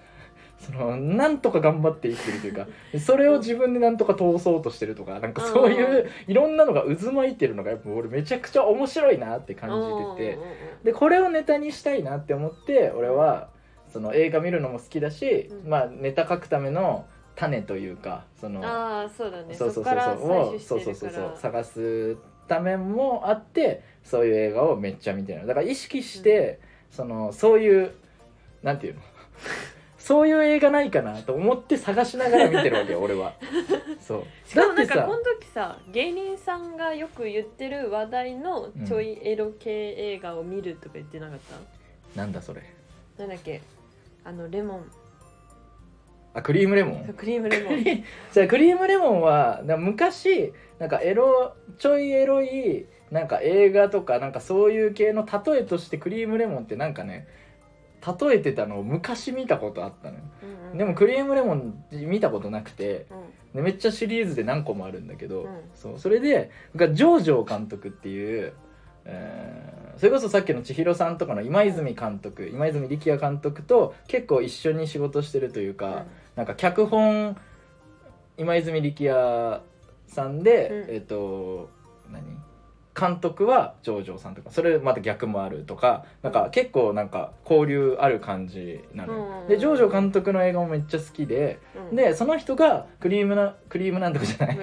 そのなんとか頑張って生きてるというかそれを自分でなんとか通そうとしてるとかなんかそういういろんなのが渦巻いてるのがやっぱ俺めちゃくちゃ面白いなって感じててでこれをネタにしたいなって思って俺はその映画見るのも好きだし、うん。まあネタ書くための種というかそのああそうだね。そうそうそうそうそうそうそう探すためもあってそういう映画をめっちゃ見てるだから意識して、そのそういうなんていうの？そういう映画ないかなと思って探しながら見てるわけよ俺は。そう。しかもなんかこの時さ芸人さんがよく言ってる話題のちょいエロ系映画を見るとか言ってなかった、なんだそれ。なんだっけ？あのレモン。あクリームレモン？クリームレモン。じゃあクリームレモンはな昔なんかエロちょいエロいなんか映画とかなんかそういう系の例えとしてクリームレモンってなんかね例えてたのを昔見たことあったのよ。うんうん。でもクリームレモン見たことなくてうん。でめっちゃシリーズで何個もあるんだけど、うん。そうそれで僕はジョージョ監督っていう、えーそれこそさっきの千尋さんとかの今泉監督今泉力也監督と結構一緒に仕事してるというか、なんか脚本今泉力也さんで、うん。えっ、と何？監督はジョージョさんとかそれまた逆もあるとかなんか結構なんか交流ある感じなのよ、うん。でジョージョ監督の映画もめっちゃ好きで、うん。でその人がクリームなクリームなんとかじゃない。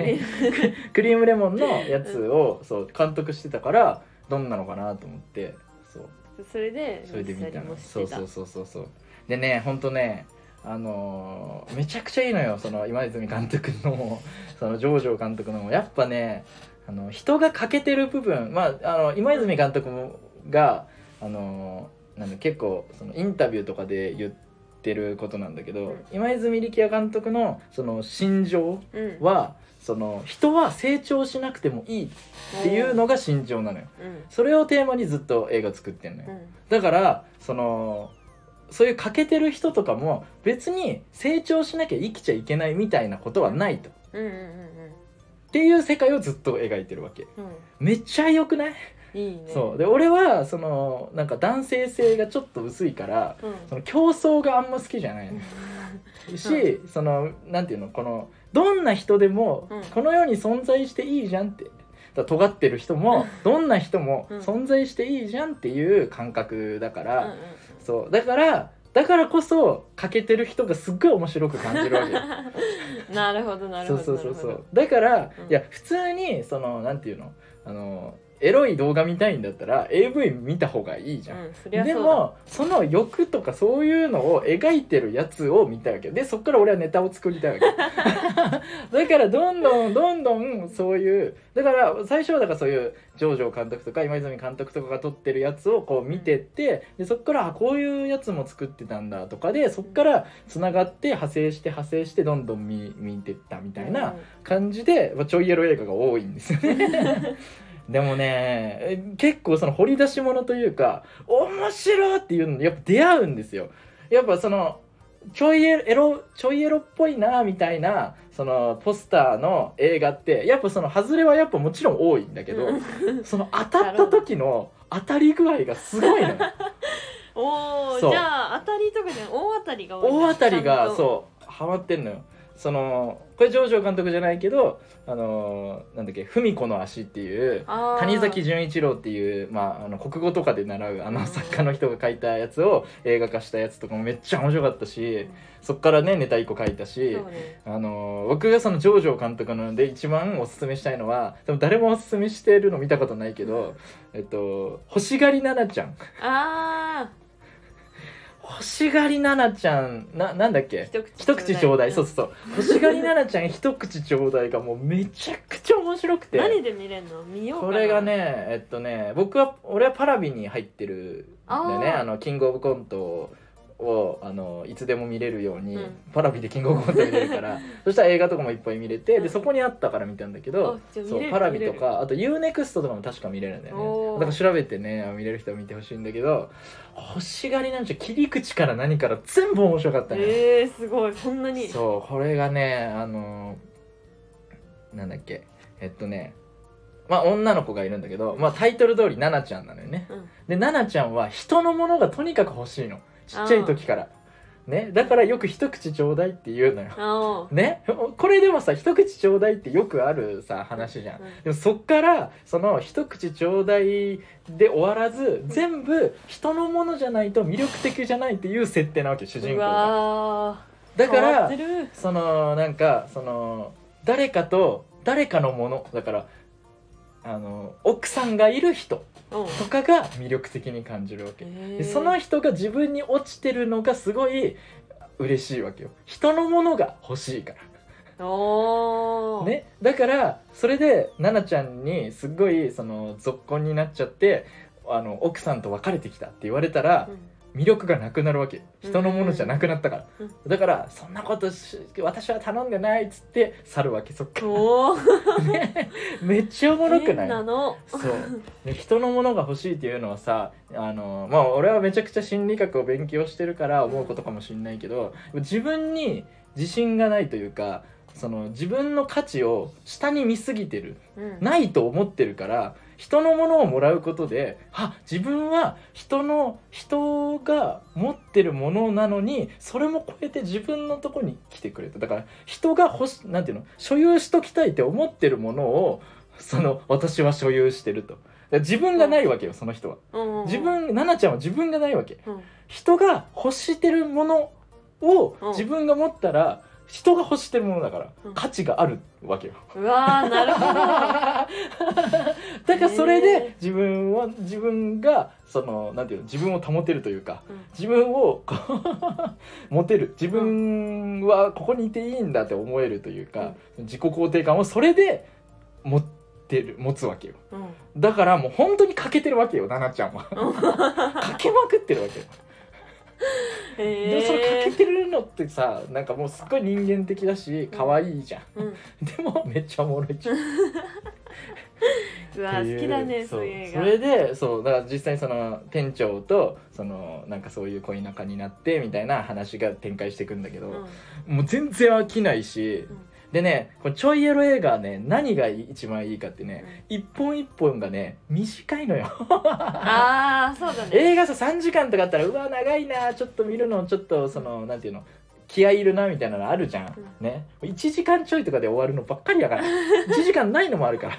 クリーム。レモンのやつを、そう監督してたからどんなのかなと思ってそう。それでそれで見たの。そうそうそうそうそう。でねほんとねあのーめちゃくちゃいいのよその今泉監督のそのジョージョ監督の。やっぱねあの人が欠けてる部分まああの今泉監督もがあのーなんだ結構そのインタビューとかで言ってることなんだけど、うん。今泉力也監督のその心情うん。はその人は成長しなくてもいいっていうのが心情なのよ。うん。それをテーマにずっと映画作ってんのよ、うん。だからそのそういう欠けてる人とかも別に成長しなきゃ生きちゃいけないみたいなことはないと、っうんうんうんていう世界をずっと描いてるわけ。うん。めっちゃ良くない、うんいいね。そう。で俺はそのなんか男性性がちょっと薄いからうん。その競争があんま好きじゃないの。し、そのなんていうの？このどんな人でもうん。この世に存在していいじゃんって。だ尖ってる人もどんな人もうん。存在していいじゃんっていう感覚だから、うんうん。そう。だからだからこそ欠けてる人がすっごい面白く感じるわけよ。なるほどなるそうほどそうそう。そなるうだから、うん。いや普通にそのなんていうの？あのエロい動画見たいんだったら AV 見た方がいいじゃん、うんでもその欲とかそういうのを描いてるやつを見たいわけでそっから俺はネタを作りたいわけ。だからどんどんどんどんそういうだから最初はだからそういうジョージョ監督とか今泉監督とかが撮ってるやつをこう見てってでそっからあこういうやつも作ってたんだとかでそっからつながって派生して派生してどんどん見見てったみたいな感じで、まあ、ちょいエロ映画が多いんですよね。でもねえ結構その掘り出し物というか面白いっていうのにやっぱ出会うんですよ。やっぱそのちょいエロちょいエロっぽいなみたいなそのポスターの映画ってやっぱその外れはやっぱもちろん多いんだけど、うん。その当たった時の当たり具合がすごいのおおじゃあ当たりとかじゃん大当たりが多い大当たりがうそうハマってんのよそのこれ上場監督じゃないけどあのーなんだっけ「文子の足」っていう谷崎潤一郎っていう、まあ、あの国語とかで習うあの作家の人が書いたやつを映画化したやつとかもめっちゃ面白かったしそっからねネタ1個書いたしあのー僕がその上場監督なので一番おすすめしたいのはでも誰もおすすめしてるの見たことないけど、えっと、欲しがり奈々ちゃん。あ欲しがり奈々ちゃんななんだっけ？一口ちょうだい、ん。そうそうそう。欲しがり奈々ちゃん一口ちょうだいがもうめちゃくちゃ面白くて。何で見れんの？見ようこれがねえっとね僕は俺はパラビに入ってるんだよね。あのキングオブコントをあのいつでも見れるように、うん。パラビでキングオブコント見れるから そしたら映画とかもいっぱい見れてでそこにあったから見たんだけどそうパラビと見かあと UNEXT とかも確か見れるんだよね。だから調べてね見れる人は見てほしいんだけど欲しがりなんちゃ切り口から何から全部面白かったね、えー、すごい。そんなに。そうこれがねあのなんだっけ。えっとねまあ女の子がいるんだけど、まあ、タイトル通り奈々ちゃんなのよね。うん。で奈々ちゃんは人のものがとにかく欲しいのちっちゃい時から。ね。だからよく一口ちょうだいって言うのよ。ね。これでもさ一口ちょうだいってよくあるさ話じゃん。うん。でもそっからその一口ちょうだいで終わらず全部人のものじゃないと魅力的じゃないっていう設定なわけ主人う公が。わだからそのなんかその誰かと誰かのもの。だからあの奥さんがいる人。うんとかが魅力的に感じるわけ、えー。でその人が自分に落ちてるのがすごい嬉しいわけよ。人のものが欲しいから。ね、だからそれで奈々ちゃんにすっごいその続婚になっちゃってあの奥さんと別れてきたって言われたら、魅力がなくなるわけ。人のものじゃなくなったから、うん。だからそんなことし私は頼んでないっつって去るわけそっかね めっちゃおもろくない？変なの。そう。で人のものが欲しいっていうのはさあのまあ俺はめちゃくちゃ心理学を勉強してるから思うことかもしれないけど自分に自信がないというかその自分の価値を下に見すぎてる。うん。ないと思ってるから人のものをもらうことであ自分は人の人が持ってるものなのにそれも超えて自分のとこに来てくれた。だから人が欲しなんていうの？所有しときたいって思ってるものをその私は所有してると。自分がないわけよその人は。うん。うん。自分奈々ちゃんは自分がないわけ。うん。人が欲してるものをうん。自分が持ったら人が欲してるものだからうん。価値があるわけよ。うわーなるほど。だからそれで自分は自分がそのなんていうの自分を保てるというかうん。自分を 持てる。自分はここにいていいんだって思えるというか、自己肯定感をそれで持ってる持つわけよ。うん。だからもう本当に欠けてるわけよ奈々ちゃんは。欠けまくってるわけよへでもそれえ欠けてるのってさなんかもうすっごい人間的だし可愛いじゃん、うん。でもめっちゃおもろいじゃん。うわー好きだねそう。いう映画。それでそうだから実際その店長とそのなんかそういう恋仲になってみたいな話が展開していくんだけど、うん。もう全然飽きないし、うんでねこれちょいエロ映画はね何が一番いいかってね、一本一本がね短いのよ。ああそうだね。映画さ3時間とかあったらうわ長いなちょっと見るのちょっとそのなんていうの気合いいるなみたいなのあるじゃん、うね。1時間ちょいとかで終わるのばっかりだから。1時間ないのもあるから。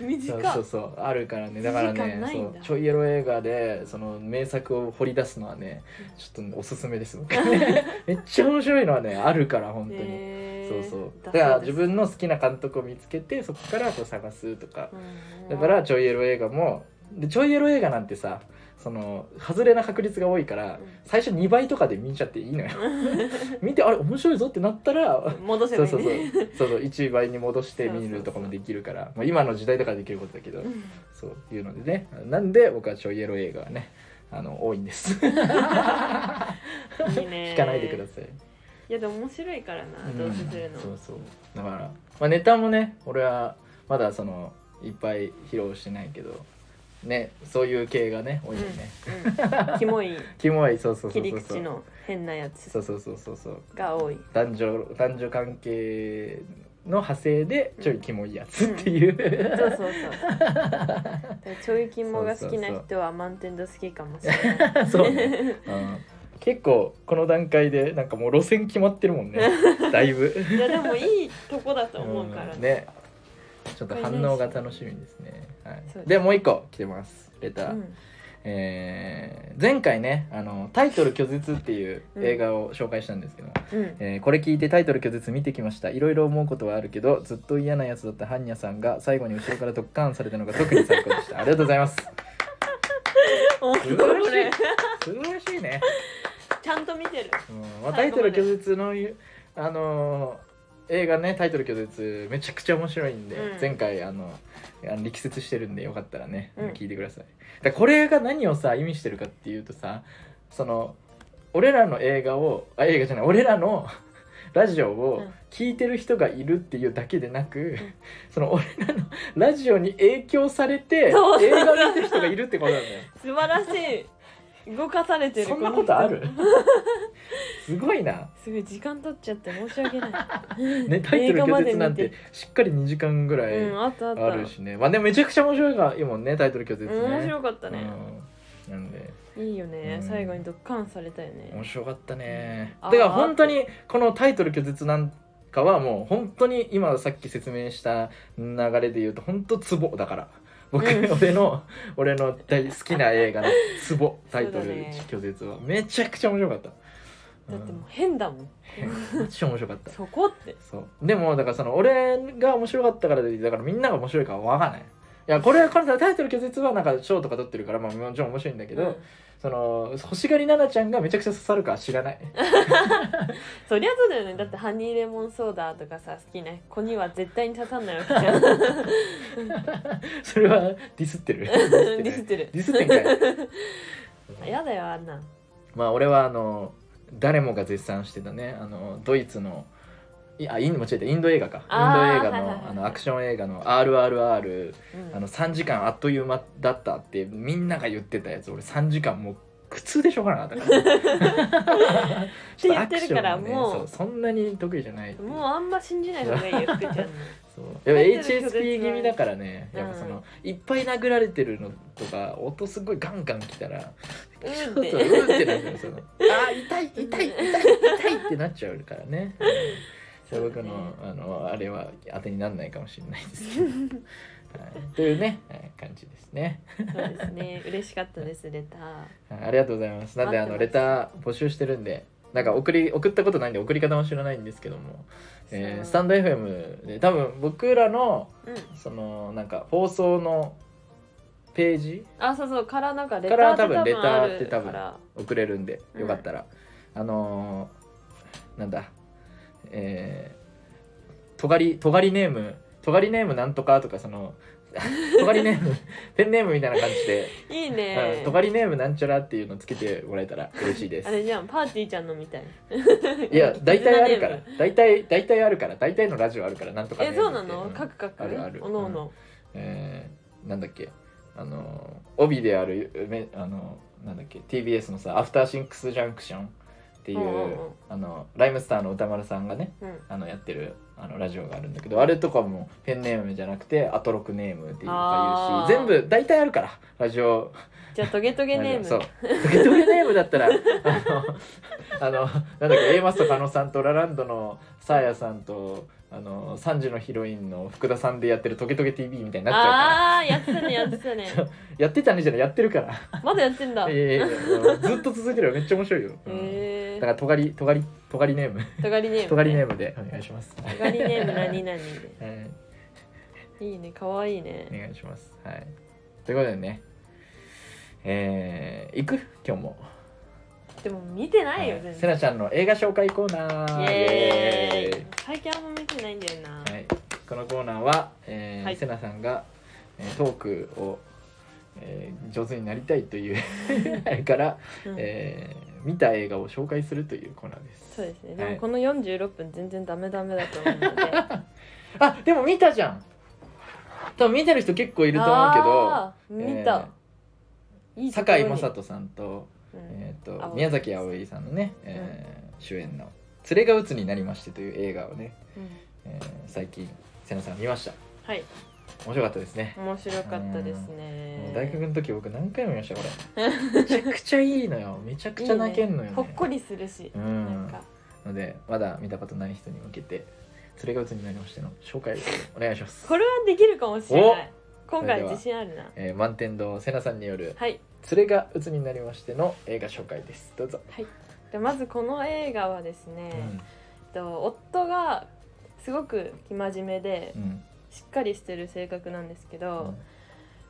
短っそうそうそうあるからね。だから1時間ねそうちょいエロ映画でその名作を掘り出すのはねちょっとおすすめです僕。ね めっちゃ面白いのはねあるから本当に、へーそうそう。だだから自分の好きな監督を見つけてそこからこう探すとか。うんだからちょいエロ映画もでちょいエロ映画なんてさその外れな確率が多いからうん。最初2倍とかで見ちゃっていいのよ。見てあれ面白いぞってなったら戻せそうそうばいいねそう。そうそう1倍に戻して見るとかもできるから。まあ今の時代だからできることだけどうん。そういうのでね。なんで僕はちょいエロ映画はねあの多いんです。いいね 聞かないでください、いやでも面白いからなどうせするの。そうそう。だから、まあ、ネタもね俺はまだそのいっぱい披露してないけどねそういう系がね多いよね、うんうん。キモい。キモい。そうそうそ切りうそう。そう口の変なやつ。そうそうそうそうそう。が多い。男女男女関係の派生でちょいキモいやつっていう、そうそうそう だからちょいキモが好きな人は満点度好きかもしれない。そうね、うん、結構この段階でなんかもう路線決まってるもんね。だいぶ。いやでもいいとこだと思うから。ん。ね。ちょっと反応が楽しみですね、はい。でもう一個来てます。レター、うん。えー前回ねあのタイトル拒絶っていう映画を紹介したんですけど、うん。えーこれ聞いてタイトル拒絶見てきました。いろいろ思うことはあるけどずっと嫌なやつだったハンニャさんが最後に後ろからドッカーンされたのが特に最高でした。ありがとうございます。お素晴らしい。これ素晴らしいね、ちゃんと見てる。うん。まあ、タイトル拒絶のあのー映画ねタイトル拒絶めちゃくちゃ面白いんで、うん。前回あのあの力説してるんでよかったらね、うん。聞いてください。だこれが何をさ意味してるかっていうとさその俺らの映画をあ映画じゃない俺らの ラジオをうん。聞いてる人がいるっていうだけでなく、その俺らのラジオに影響されて映そう画見てる人がいるってことなんだよ。素晴らしい動かされてるそんなことある？すごいな。すごい時間取っちゃって申し訳ない。ね、タイトル拒絶なんてしっかり2時間ぐらいうんあったあった。あるしね、まあでもめちゃくちゃ面白いもんねタイトル拒絶ね。面白かったね、うん、なんで。いいよね、うん。最後にドッカンされたよね。面白かったね。だから本当にこのタイトル拒絶なんかはもう本当に今さっき説明した流れで言うと本当ツボだから僕、うん。俺の俺の大好きな映画のツボ タイトル拒絶は。めちゃくちゃ面白かった。だってもう変だもん、うんマジで面白かった。そこって。そう。でもだからその俺が面白かったからでだからみんなが面白いかは分かんない。いやこれはこれタイトル拒絶はなんか賞とか取ってるから、まあ、もちろん面白いんだけど、うんその欲しがり奈々ちゃんがめちゃくちゃ刺さるかは知らない。そりゃそうだよね。だってハニーレモンソーダとかさ好きな子には絶対に刺さんないわけじゃん。それはディスってる。ディスってる。ディスってんかいやだよあんな。んまあ俺はあの誰もが絶賛してたね。あのドイツのいあインド間違えた。インド映画か。インド映画の,、あのアクション映画の「RRR」うん。あの3時間あっという間だったってみんなが言ってたやつ。俺3時間もう苦痛でしょうがなかったから。って言ってるからもう。ねそうそんなに得意じゃないもうあんま信じない方がいいよ福ちゃんの。そう。やっぱ HSP 気味だからね。うんやっぱそのいっぱい殴られてるのとか音すごいガンガンきたらうんちょっとうんってなっちゃう。そのあー痛い痛い痛い痛いってなっちゃうからね。うんそれ僕のあのあれは当てにならないかもしれないですけど、はい、というねはい感じですね。そうですね。嬉しかったですレター。はい。ありがとうございます。なんであのレター募集してるんで。なんか送り送ったことないんで送り方も知らないんですけども、えースタンド FM で多分僕らのうん。そのなんか放送のページあそうそうからなんかレからターって多分レターあって多分送れるんでうんよかったら、あのーなんだえー、とがりとがりネームとがりネームなんとかとかその とがりネームペンネームみたいな感じで。いいうんねとがりネームなんちゃらっていうのつけてもらえたら嬉しいです。あれじゃんパーティーちゃんのみたい。いや大体あるから。大体大体あるから。大体のラジオあるから。なんとかえムそうなの？うんカクカクあるある。おのおの。えーなんだっけ。あの帯であるめあのなんだっけ。TBS のさ「アフターシンクスジャンクション」っていう、うんうんうん。あのライムスターの歌丸さんがねうん。あのやってるあのラジオがあるんだけどあれとかもペンネームじゃなくてアトロクネームっていうか言うし全部大体あるからラジオ。じゃあトゲトゲネーム。そう。トゲトゲネームだったらあのあのなんだっけ A マスと加納さんとラランドのサーヤさんとあの3時のヒロインの福田さんでやってるトゲトゲ TV みたいになっちゃうから。あやってたねやってたね。やってたね じゃないやってるから。まだやってんだ。へいやずっと続いてるよ。めっちゃ面白いよ、うん。えだからとがりとがりとがりネーム。とがりネーム とがりネームでお願いします。とがりネーム何々で。はい。いいねかわいいね。お願いします。はい。ということでね。えー、行く？今日も。でも見てないよはい。せなちゃんの映画紹介コーナー。イエーイ。最近あんま見てないんだよな。はい、このコーナーは、えーはい。せなさんが、えートークを、えー上手になりたいという から、うん。えー見た映画を紹介するというコーナーです。そうですね。ではい。もこの46分全然ダメダメだと思うので。あでも見たじゃん。多分見てる人結構いると思うけど。見た。いいところに。堺雅人さんと,、うん。えー、と葵宮崎あおいさんのね、えー主演の「連れが鬱になりまして」という映画をね、うん。えー最近せなさん見ました。はい面白かったですね。面白かったですもね。う大学の時僕何回も見ましたこれ。めちゃくちゃいいのよ。めちゃくちゃ泣けんのよね。ほっこりするし、うん。なんか。のでまだ見たことない人に向けて「連れが鬱になりまして」の紹介をお願いします、これはできるかもしれない。今回自信あるな。えー、満天堂せなさんによるはい「連れが鬱になりまして」の映画紹介です。どうぞ、はい。でまずこの映画はですね、うん。えっと夫がすごく生真面目でうんしっかりしてる性格なんですけうどん、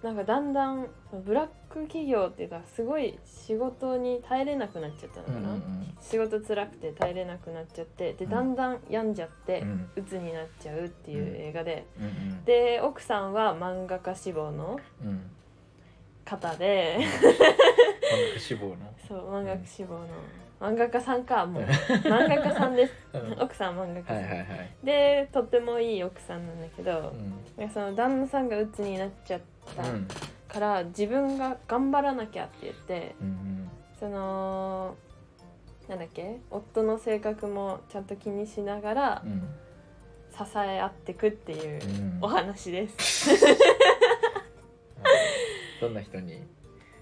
なんかだんだんそのブラック企業っていうかすごい仕事に耐えれなくなっちゃったのかな、うんうん仕事辛くて耐えれなくなっちゃってでうん。だんだん病んじゃって鬱になっちゃうっていう映画で、うんうんで奥さんは漫画家志望のうん。方で。漫画志望の？そう漫画家志望の漫画家さんかもう。漫画家さんです。うん。はい奥さんは漫画家さん、はいはいでとってもいい奥さんなんだけどう、ん。なんかその旦那さんが鬱になっちゃったうん。から、自分が頑張らなきゃって言ってうんそのなんだっけ夫の性格もちゃんと気にしながらうん支え合ってくっていううん。お話です。どんな人に？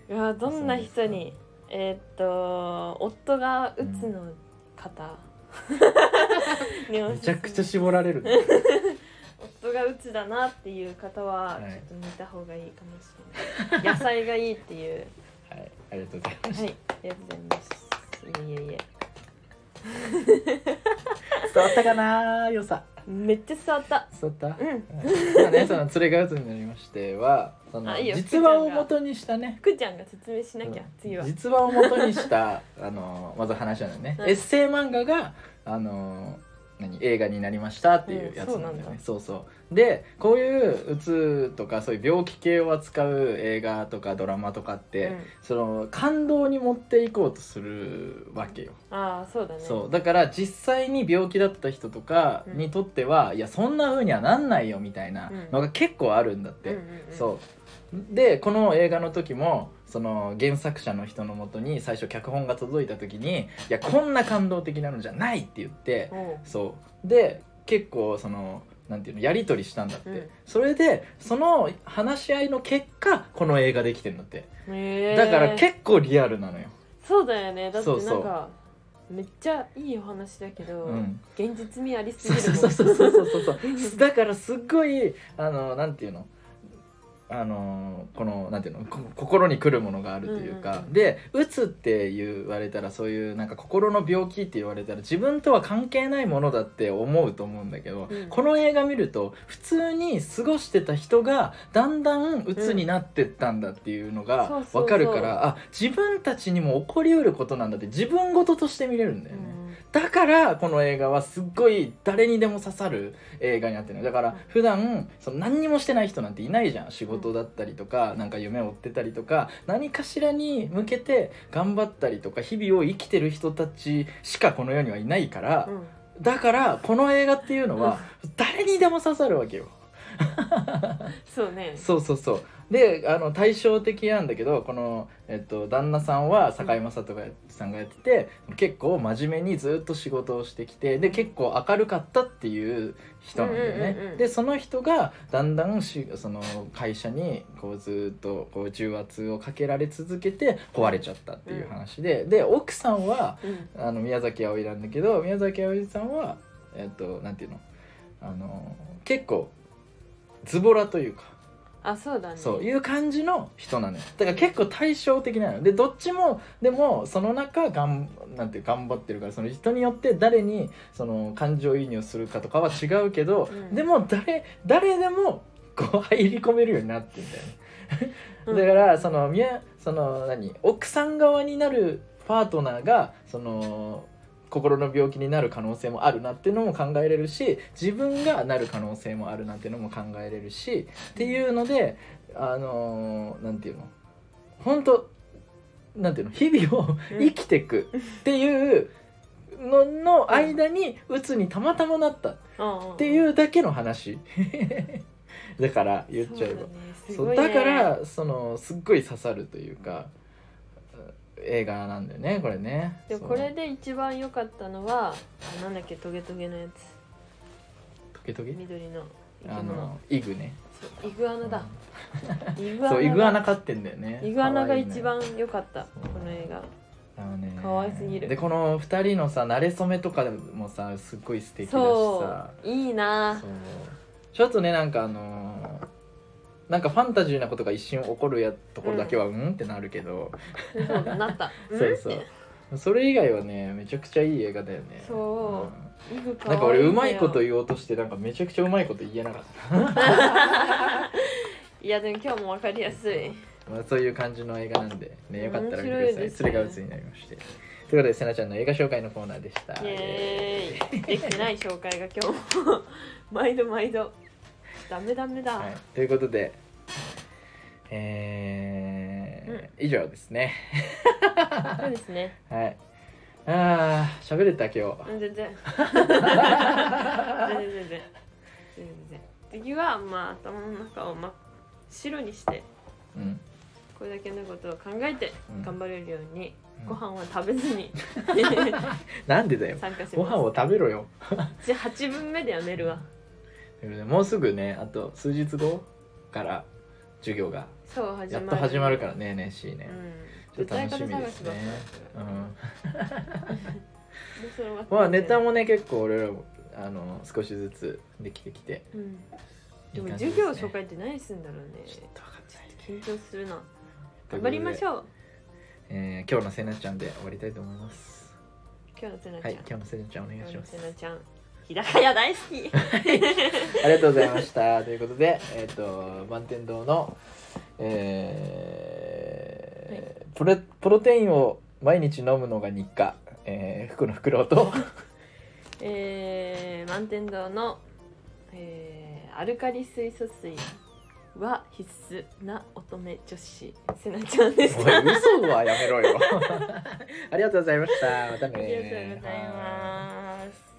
うわどんな人に？えーっと夫が鬱の方、におすすめめちゃくちゃ絞られるね。夫が鬱だなっていう方ははい。ちょっと見た方がいいかもしれない、野菜がいいっていう。はい。ありがとうございます。はい。ありがとうございます。いえいえ伝わったかな良さめっちゃ伝わった。伝わった、うん。まあねその連れが鬱になりましてはそのあいいよ。実話を元にしたね。福ちゃんが説明しなきゃ、次は。実話を元にしたあのまず話なのね、うん。エッセイ漫画があの何？映画になりましたっていうやつなんだよね、うんそうそうでこういううつとかそういう病気系を扱う映画とかドラマとかって、うん。その感動に持っていこうとするわけよ、ああそうだね。そう。だから実際に病気だった人とかにとっては、いやそんな風にはなんないよみたいなのが結構あるんだって、うんうんうんそう。でこの映画の時もその原作者の人のもとに最初脚本が届いた時に「いやこんな感動的なのじゃない!」って言ってそう。で結構そのなんていうのやり取りしたんだって、うん。それでその話し合いの結果この映画できてるんだって。だから結構リアルなのよ、そうだよね。だってそうそう。なんかめっちゃいいお話だけど、うん、現実味ありすぎるそうそうそうそうそう。だからすっごいあのなんていうの？あのこのなんていうのこ心に来るものがあるというか、うんうんうん。でうつって言われたらそういうなんか心の病気って言われたら自分とは関係ないものだって思うと思うんだけど、うん。この映画見ると普通に過ごしてた人がだんだんうつになってったんだっていうのが分かるから、あ自分たちにも起こりうることなんだって自分事として見れるんだよね。うんだからこの映画はすっごい誰にでも刺さる映画になってるのだから普段その何にもしてない人なんていないじゃん。仕事だったりとかなんか夢を追ってたりとか何かしらに向けて頑張ったりとか日々を生きてる人たちしかこの世にはいないからうん。だからこの映画っていうのは誰にでも刺さるわけよ。そうね。そうそうそうであの対照的なんだけどこの、えっと、旦那さんは堺雅人がさんがやってて結構真面目にずっと仕事をしてきてで結構明るかったっていう人なんだよね。うんうんうんうんでその人がだんだんしその会社にこうずっとこう重圧をかけられ続けて壊れちゃったっていう話で、で奥さんはうんあの宮崎あおいなんだけど宮崎あおいさんはえっとなんていうの？あの結構ズボラというか。あそうだね。そういう感じの人なのよ。だから結構対照的なのでどっちもでもその中がんなんて頑張ってるからその人によって誰にその感情移入するかとかは違うけど、うん。でも誰誰でもこう入り込めるようになってんだよね。うん。だからその宮その何奥さん側になるパートナーがその心の病気になる可能性もあるなっていうのも考えれるし自分がなる可能性もあるなっていうのも考えれるしっていうのであのなんていうの？本当なんていうの？日々をうん生きてくっていうのの間に鬱にたまたまなったってういうだけの話。だから言っちゃえば。そうだからそのすっごい刺さるというか映画なんだよねこれね。でもこれで一番良かったのはあなんだっけトゲトゲのやつ。トゲトゲ？緑のあのイグね。イグアナだ。イグうんそうイグアナが飼ってんだよね。イグアナが一番良かったそうこの映画。あのね可愛すぎる。でこの二人のさ馴れ初めとかもさすっごい素敵だしそさういいな。そう。ちょっとねなんかあのーなんかファンタジーなことが一瞬起こるやところだけはうん、ってなるけど。そうなった。そうそう。うんそれ以外はねめちゃくちゃいい映画だよね。そう。イグ可愛いなんか俺うまいこと言おうとしてなんかめちゃくちゃうまいこと言えなかった、いやでも今日もわかりやすい。まあ、そういう感じの映画なんでねよかったら見てください。ね。それが鬱になりまして。ということでせなちゃんの映画紹介のコーナーでした。イエーイ。できてない紹介が今日も。毎度毎度ダメダメだ、はい、ということでえー以上ですね。そうですね。はい。あー喋れた今日うん全然。全然全然。全然。次はまあ頭の中を真っ白にしてうん。これだけのことを考えてうん。頑張れるように、うん。ご飯は食べずに なんでだよ。参加します。ご飯を食べろよ。じゃあ8分目でやめるわもうすぐねあと数日後から授業がそう始まる。やっと始まるからね NSC ね、うん。ちょっと楽しみですね。うんうん。まあネタもね結構俺らもあの少しずつできてきて。うん。でもいい感じすね。授業紹介って何するんだろうね。ちょっとわかんない。緊張するな。頑張りましょう。えー今日のせなちゃんで終わりたいと思います。今日のせなちゃん、はい今日のせなちゃんお願い今日のしますせなちゃん日高屋大好き。ありがとうございました。ということでえっ、と満天堂のえープロプロテインを毎日飲むのが日課、えー、福の袋と。えー、満天堂の、えー、アルカリ水素水は必須な乙女女子。せなちゃんでし嘘はやめろよ。ありがとうございました。またねがとうございます。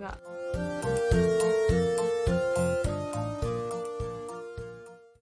うわ